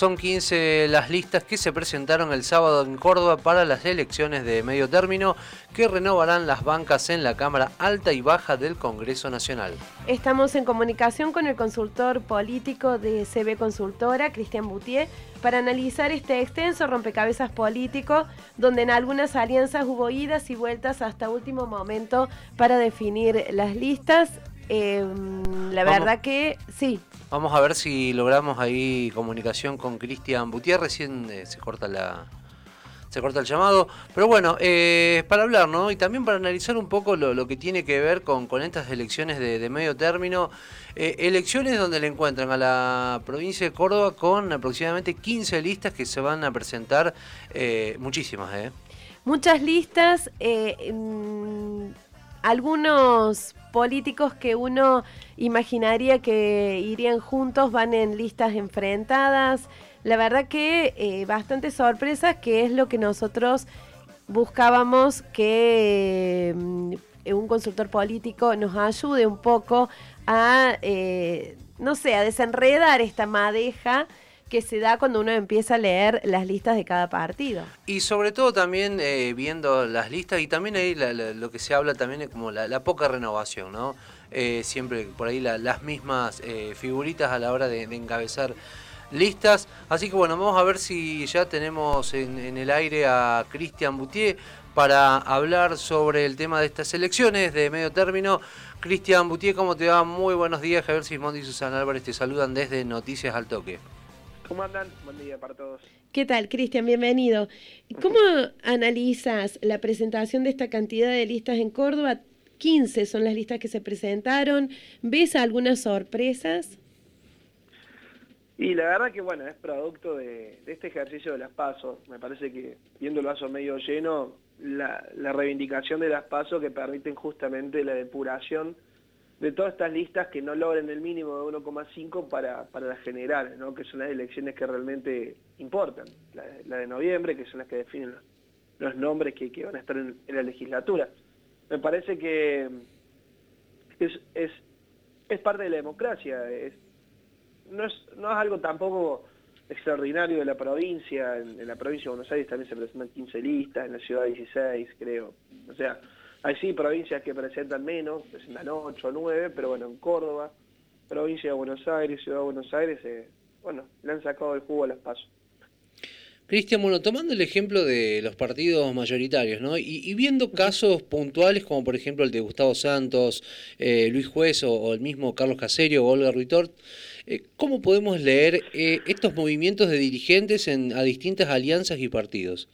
Son 15 las listas que se presentaron el sábado en Córdoba para las elecciones de medio término que renovarán las bancas en la Cámara Alta y Baja del Congreso Nacional. Estamos en comunicación con el consultor político de CB Consultora, Cristian Boutier, para analizar este extenso rompecabezas político donde en algunas alianzas hubo idas y vueltas hasta último momento para definir las listas. Em, la verdad que sí, Vamos a ver si logramos ahí comunicación con Cristian Butier. Recién eh, se corta la. Se corta el llamado. Pero bueno, eh, para hablar, ¿no? Y también para analizar un poco lo, que tiene que ver con, con estas elecciones de, medio término. Eh, elecciones donde le encuentran a la provincia de Córdoba con aproximadamente 15 listas que se van a presentar. muchísimas, ¿eh? Muchas listas. Algunos políticos que uno imaginaría que irían juntos van en listas enfrentadas. La verdad que eh, bastante sorpresas, que es lo que nosotros buscábamos que mm, un consultor político nos ayude un poco a, eh, no sé, a desenredar esta madeja que se da cuando uno empieza a leer las listas de cada partido. Y sobre todo también eh, viendo las listas y también ahí lo que se habla también es como la, poca renovación, ¿no? Eh, siempre por ahí las mismas eh, figuritas a la hora de, encabezar listas. Así que bueno, vamos a ver si ya tenemos en, el aire a Cristian Boutier para hablar sobre el tema de estas elecciones de medio término. Cristian Boutier, ¿cómo te va? Muy buenos días. Javier Sismondi y Susana Álvarez te saludan desde Noticias al Toque. ¿Cómo andan? Buen día para todos. ¿Qué tal, Cristian? Bienvenido. ¿Cómo analizas la presentación de esta cantidad de listas en Córdoba? 15 son las listas que se presentaron. ¿Ves algunas sorpresas? Y la verdad que, bueno, es producto de, este ejercicio de las pasos. Me parece que, viendo el vaso medio lleno, la, la reivindicación de las pasos que permiten justamente la depuración de todas estas listas que no logren el mínimo de 1,5 para, para las generales, ¿no? que son las elecciones que realmente importan, la, de noviembre, que son las que definen los, nombres que, van a estar en, la legislatura. Me parece que es, es, es parte de la democracia, es, no, es, no es algo tampoco extraordinario de la provincia, en, en, la provincia de Buenos Aires también se presentan 15 listas, en la ciudad 16 creo, o sea, hay sí provincias que presentan menos, presentan 8 o 9, pero bueno, en Córdoba, provincia de Buenos Aires, Ciudad de Buenos Aires, eh, bueno, le han sacado el jugo a las pasos. Cristian, bueno, tomando el ejemplo de los partidos mayoritarios, ¿no? Y, viendo casos puntuales como por ejemplo el de Gustavo Santos, eh, Luis Juez o, el mismo Carlos Caserio o Olga Ruitort, eh, ¿cómo podemos leer estos movimientos de dirigentes en, a distintas alianzas y partidos?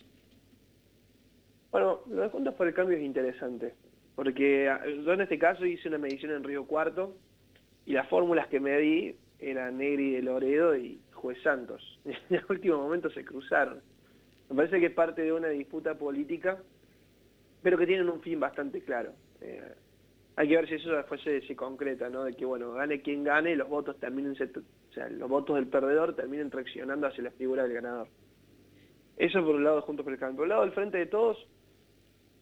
Bueno, lo de Juntos por el Cambio es interesante, porque ah, yo en este caso hice una medición en Río Cuarto y las fórmulas que me di eran Negri de Loredo y Juez Santos. En el último momento se cruzaron. Me parece que es parte de una disputa política, pero que tienen un fin bastante claro. Eh, hay que ver si eso después se, concreta, ¿no? De que, bueno, gane quien gane, los votos terminen, los votos del perdedor terminen traccionando hacia la figura del ganador. Eso por un lado Juntos por el Cambio. Por un lado, del Frente de Todos,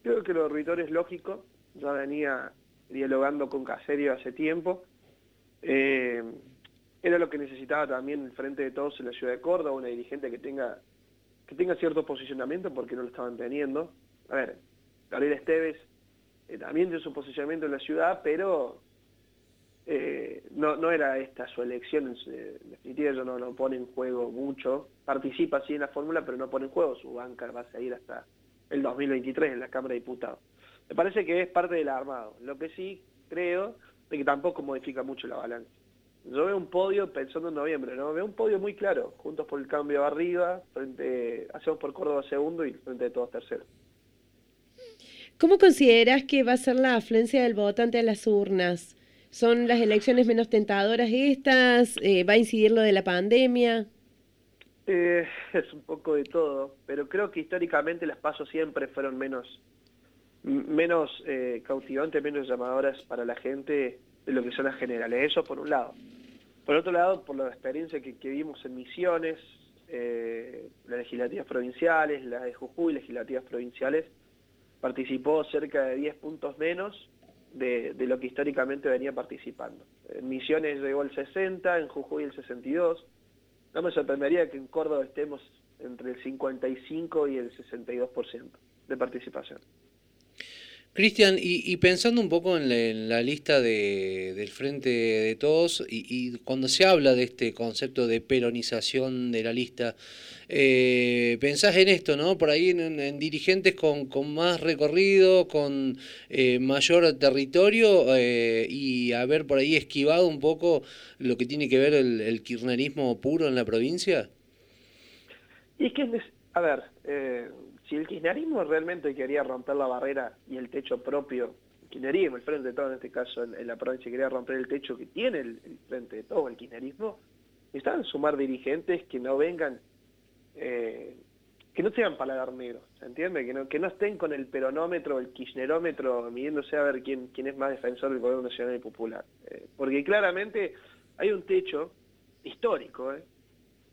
Creo que lo de es lógico, ya venía dialogando con Caserio hace tiempo. Eh, era lo que necesitaba también el frente de todos en la ciudad de Córdoba, una dirigente que tenga, que tenga cierto posicionamiento porque no lo estaban teniendo. A ver, Gabriel Esteves eh, también tiene su posicionamiento en la ciudad, pero eh, no, no era esta su elección, en definitiva ella no, no pone en juego mucho, participa sí en la fórmula, pero no pone en juego, su banca va a seguir hasta el 2023 en la Cámara de Diputados. Me parece que es parte del armado. Lo que sí creo es que tampoco modifica mucho la balanza. Yo veo un podio pensando en noviembre, ¿no? Veo un podio muy claro, juntos por el cambio arriba, frente, hacemos por Córdoba segundo y frente de todos tercero. ¿Cómo consideras que va a ser la afluencia del votante a las urnas? ¿Son las elecciones menos tentadoras estas? Eh, ¿Va a incidir lo de la pandemia? Eh, es un poco de todo, pero creo que históricamente las pasos siempre fueron menos, menos eh, cautivantes, menos llamadoras para la gente de lo que son las generales. Eso por un lado. Por otro lado, por la experiencia que, vimos en Misiones, eh, las legislativas provinciales, las de Jujuy, legislativas provinciales, participó cerca de 10 puntos menos de, lo que históricamente venía participando. En Misiones llegó el 60, en Jujuy el 62. No me sorprendería que en Córdoba estemos entre el 55 y el 62% de participación. Cristian, y, pensando un poco en la, lista del Frente de Todos, y, cuando se habla de este concepto de peronización de la lista, eh, pensás en esto, ¿no? Por ahí en, dirigentes con, más recorrido, con eh, mayor territorio, eh, y haber por ahí esquivado un poco lo que tiene que ver el, kirchnerismo puro en la provincia. Y es que, a ver, si el kirchnerismo realmente quería romper la barrera y el techo propio, el kirchnerismo, el frente de todo en este caso en, la provincia, quería romper el techo que tiene el, frente de todo, el kirchnerismo, necesitan sumar dirigentes que no vengan, eh, que no sean paladar negro, ¿se entiende? Que no, estén con el peronómetro, el kirchnerómetro, midiéndose a ver quién, quién es más defensor del gobierno nacional y popular. Eh, porque claramente hay un techo histórico, ¿eh?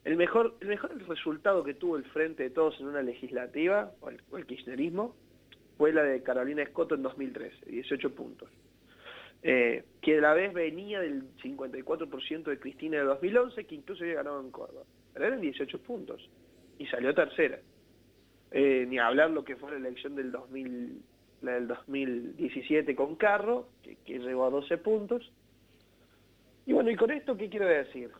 El mejor, el mejor resultado que tuvo el Frente de Todos en una legislativa, o el, kirchnerismo, fue la de Carolina Escoto en 2013, 18 puntos. Eh, que a la vez venía del 54% de Cristina de 2011, que incluso había ganado en Córdoba. Pero eran 18 puntos. Y salió tercera. Eh, ni hablar lo que fue la elección del 2000, la del 2017 con Carro, que llegó a 12 puntos. Y bueno, ¿y con esto qué quiero decir?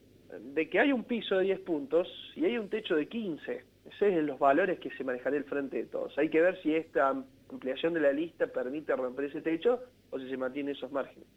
De que hay un piso de 10 puntos y hay un techo de 15. Esos son los valores que se manejará el frente de todos. Hay que ver si esta ampliación de la lista permite romper ese techo o si se mantiene esos márgenes.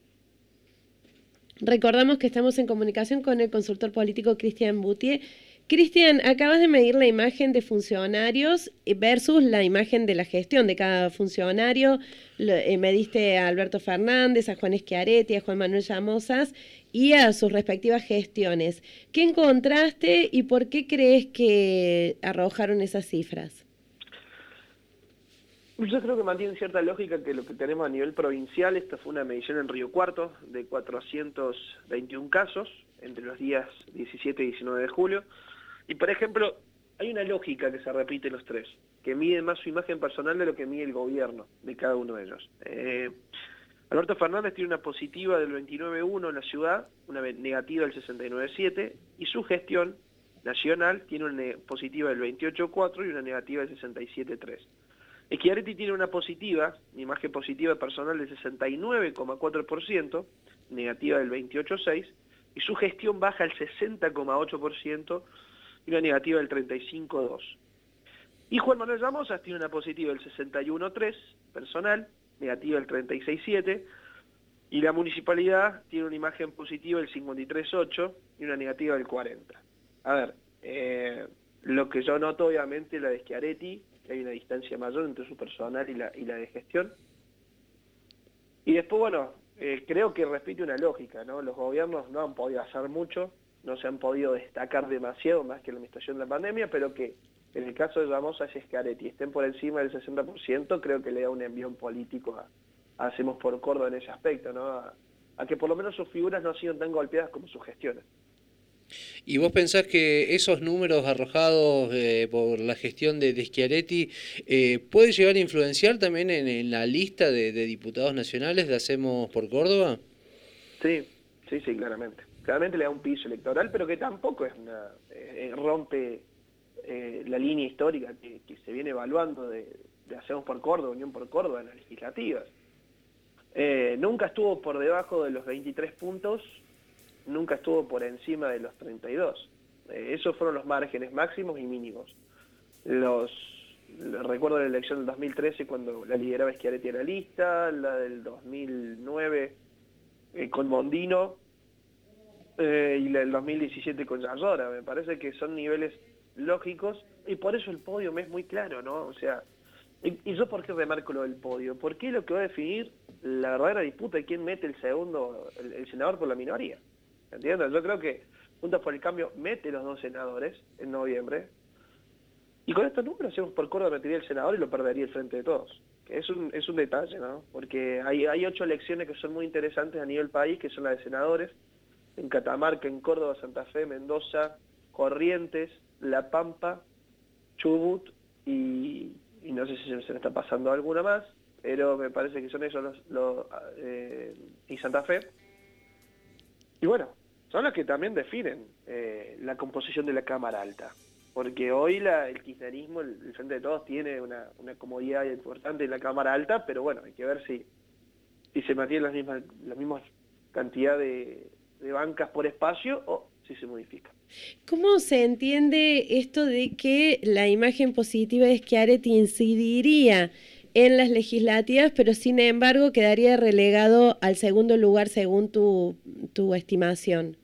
Recordamos que estamos en comunicación con el consultor político Cristian Boutier. Cristian, acabas de medir la imagen de funcionarios versus la imagen de la gestión de cada funcionario. Eh, mediste a Alberto Fernández, a Juan Eschiaretti, a Juan Manuel Llamosas y a sus respectivas gestiones. ¿Qué encontraste y por qué crees que arrojaron esas cifras? Yo creo que mantiene cierta lógica que lo que tenemos a nivel provincial, esta fue una medición en Río Cuarto de 421 casos entre los días 17 y 19 de julio. Y por ejemplo, hay una lógica que se repite en los tres, que mide más su imagen personal de lo que mide el gobierno de cada uno de ellos. Eh, Alberto Fernández tiene una positiva del 29.1 en la ciudad, una negativa del 69.7 y su gestión nacional tiene una positiva del 28.4 y una negativa del 67.3. Schiaretti tiene una positiva, imagen positiva personal del 69,4%, negativa del 28,6%, y su gestión baja al 60,8% y una negativa del 35,2%. Y Juan Manuel Ramosas tiene una positiva del 61,3% personal, negativa el 36.7, y la municipalidad tiene una imagen positiva del 53.8 y una negativa del 40. A ver, eh, lo que yo noto obviamente la de Schiaretti, que hay una distancia mayor entre su personal y la, y la de gestión. Y después, bueno, eh, creo que repite una lógica, ¿no? Los gobiernos no han podido hacer mucho, no se han podido destacar demasiado más que la administración de la pandemia, pero que en el caso de Ramos y Scaretti estén por encima del 60%, creo que le da un envión político a, Hacemos por Córdoba en ese aspecto, ¿no? A, que por lo menos sus figuras no han sido tan golpeadas como sus gestiones. ¿Y vos pensás que esos números arrojados eh, por la gestión de, de Schiaretti eh, puede llegar a influenciar también en, la lista de, diputados nacionales de Hacemos por Córdoba? Sí, sí, sí, claramente. Claramente le da un piso electoral, pero que tampoco eh, rompe eh, la línea histórica que, se viene evaluando de, Hacemos por Córdoba, Unión por Córdoba en las legislativas. Eh, nunca estuvo por debajo de los 23 puntos, nunca estuvo por encima de los 32. Eh, esos fueron los márgenes máximos y mínimos. Los recuerdo la elección del 2013 cuando la lideraba Schiaretti en la lista, la del 2009 con Mondino y la del 2017 con Yayora. Me parece que son niveles lógicos, y por eso el podio me es muy claro, ¿no? O sea, y, yo por qué remarco lo del podio, porque es lo que va a definir la verdadera disputa de quién mete el segundo, el, senador por la minoría. ¿Entiendes? Yo creo que Juntos por el Cambio mete los dos senadores en noviembre, y con estos números hacemos por Córdoba metería el senador y lo perdería el frente de todos. es un, es un detalle, ¿no? Porque hay, hay ocho elecciones que son muy interesantes a nivel país, que son las de senadores, en Catamarca, en Córdoba, Santa Fe, Mendoza, Corrientes, La Pampa, Chubut y, no sé si se me está pasando alguna más, pero me parece que son esos los, eh, y Santa Fe. Y bueno, son las que también definen eh, la composición de la Cámara Alta. Porque hoy el kirchnerismo, el, Frente de Todos, tiene una, comodidad importante en la Cámara Alta, pero bueno, hay que ver si, se mantiene las mismas, la misma cantidad de, de bancas por espacio o si se modifica. ¿Cómo se entiende esto de que la imagen positiva es que Areti incidiría en las legislativas, pero sin embargo quedaría relegado al segundo lugar según tu, tu estimación?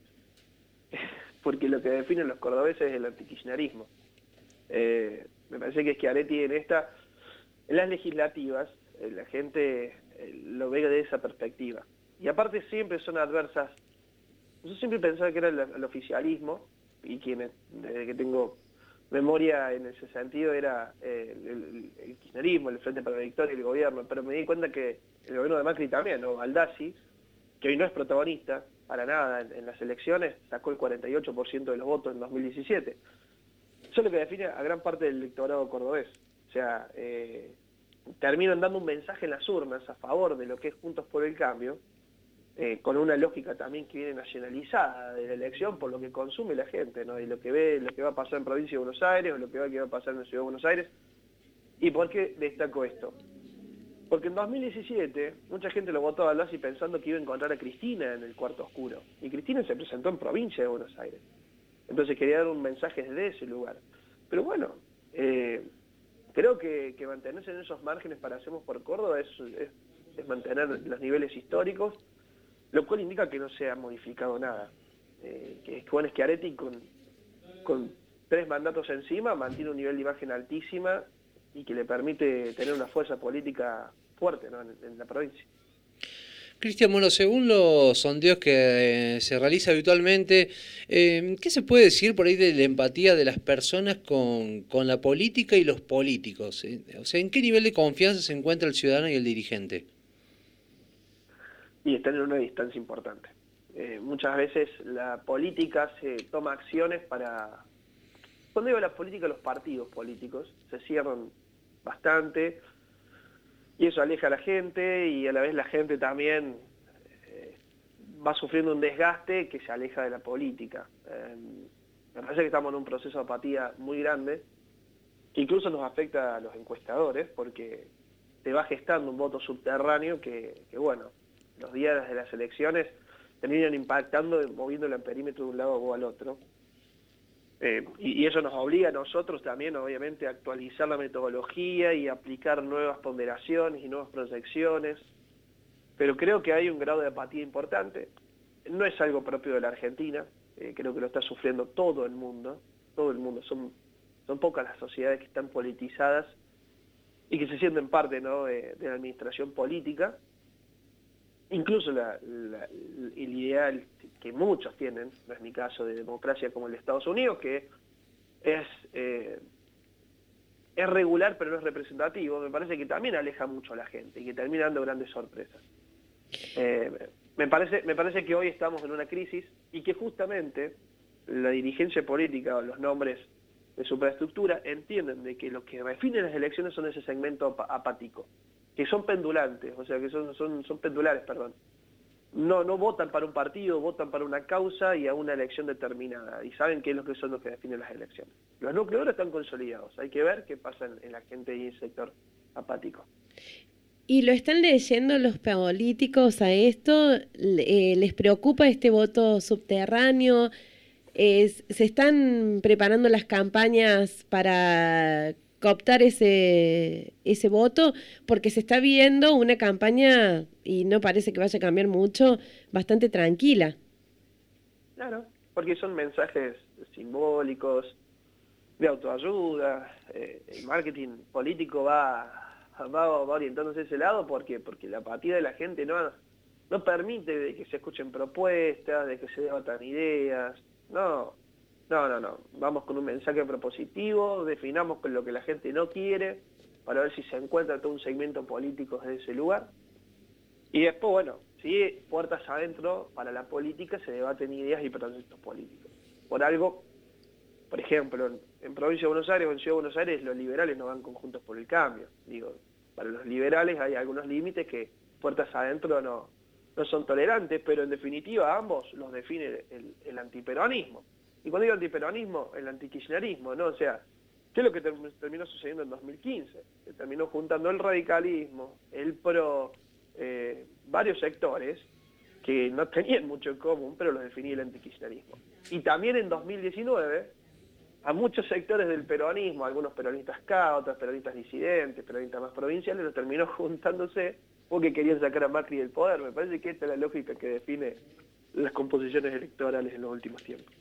Porque lo que definen los cordobeses es el antikirchnerismo. Eh, me parece que Schiaretti en esta, en las legislativas, eh, la gente eh, lo ve de esa perspectiva. Y aparte siempre son adversas. Yo siempre pensaba que era el, oficialismo, y quien desde que tengo memoria en ese sentido era eh, el, kirchnerismo, el Frente para la Victoria y el gobierno, pero me di cuenta que el gobierno de Macri también, o Baldassi, que hoy no es protagonista para nada en, las elecciones, sacó el 48% de los votos en 2017. Eso es lo que define a gran parte del electorado cordobés. O sea, eh, terminan dando un mensaje en las urnas a favor de lo que es Juntos por el Cambio, eh, con una lógica también que viene nacionalizada de la elección por lo que consume la gente, ¿no? y lo que ve, lo que va a pasar en provincia de Buenos Aires, o lo que va, que va a pasar en la ciudad de Buenos Aires. ¿Y por qué destaco esto? Porque en 2017 mucha gente lo votó a Lassi pensando que iba a encontrar a Cristina en el cuarto oscuro. Y Cristina se presentó en provincia de Buenos Aires. Entonces quería dar un mensaje desde ese lugar. Pero bueno, eh, creo que, mantenerse en esos márgenes para Hacemos por Córdoba es, es mantener los niveles históricos lo cual indica que no se ha modificado nada. Eh, que Juan Schiaretti con, con tres mandatos encima mantiene un nivel de imagen altísima y que le permite tener una fuerza política fuerte en, la provincia. Cristian, bueno, según los sondeos que eh, se realiza habitualmente, eh, ¿qué se puede decir por ahí de la empatía de las personas con, con la política y los políticos? O sea, ¿en qué nivel de confianza se encuentra el ciudadano y el dirigente? Y están en una distancia importante. Eh, muchas veces la política se toma acciones para... Cuando digo la política, los partidos políticos se cierran bastante y eso aleja a la gente y a la vez la gente también eh, va sufriendo un desgaste que se aleja de la política. Eh, me parece que estamos en un proceso de apatía muy grande que incluso nos afecta a los encuestadores porque te va gestando un voto subterráneo que, que bueno, los días de las elecciones terminan impactando, moviéndolo en perímetro de un lado o al otro. Eh, y, eso nos obliga a nosotros también, obviamente, a actualizar la metodología y aplicar nuevas ponderaciones y nuevas proyecciones. Pero creo que hay un grado de apatía importante. No es algo propio de la Argentina, eh, creo que lo está sufriendo todo el mundo, todo el mundo. Son, son pocas las sociedades que están politizadas y que se sienten parte ¿no? de la administración política incluso el ideal que muchos tienen, no es mi caso de democracia como el de Estados Unidos, que es, eh, es regular pero no es representativo, me parece que también aleja mucho a la gente y que termina dando grandes sorpresas. Eh, me, parece, me parece que hoy estamos en una crisis y que justamente la dirigencia política o los nombres de superestructura entienden de que lo que definen las elecciones son ese segmento apático que son pendulantes, o sea, que son, son, son pendulares, perdón. No, no votan para un partido, votan para una causa y a una elección determinada, y saben qué es lo que son los que definen las elecciones. Los núcleos están consolidados, hay que ver qué pasa en, la gente y en el sector apático. ¿Y lo están leyendo los políticos a esto? Eh, ¿Les preocupa este voto subterráneo? ¿Se están preparando las campañas para cooptar ese, ese voto, porque se está viendo una campaña, y no parece que vaya a cambiar mucho, bastante tranquila. Claro, porque son mensajes simbólicos, de autoayuda, eh, el marketing político va, va, orientándose a ese lado porque, porque la apatía de la gente no, no permite de que se escuchen propuestas, de que se debatan ideas, no, no, no, no. Vamos con un mensaje propositivo, definamos con lo que la gente no quiere para ver si se encuentra todo un segmento político desde ese lugar. Y después, bueno, si puertas adentro para la política se debaten ideas y proyectos políticos. Por algo, por ejemplo, en, Provincia de Buenos Aires o en Ciudad de Buenos Aires los liberales no van conjuntos por el cambio. Digo, para los liberales hay algunos límites que puertas adentro no, no son tolerantes, pero en definitiva ambos los define el, antiperonismo. Y cuando digo antiperonismo, el antikirchnerismo, ¿no? O sea, ¿qué es lo que terminó sucediendo en 2015? Se terminó juntando el radicalismo, el pro, eh, varios sectores que no tenían mucho en común, pero los definía el antikirchnerismo. Y también en 2019, a muchos sectores del peronismo, algunos peronistas K, otros peronistas disidentes, peronistas más provinciales, los terminó juntándose porque querían sacar a Macri del poder. Me parece que esta es la lógica que define las composiciones electorales en los últimos tiempos.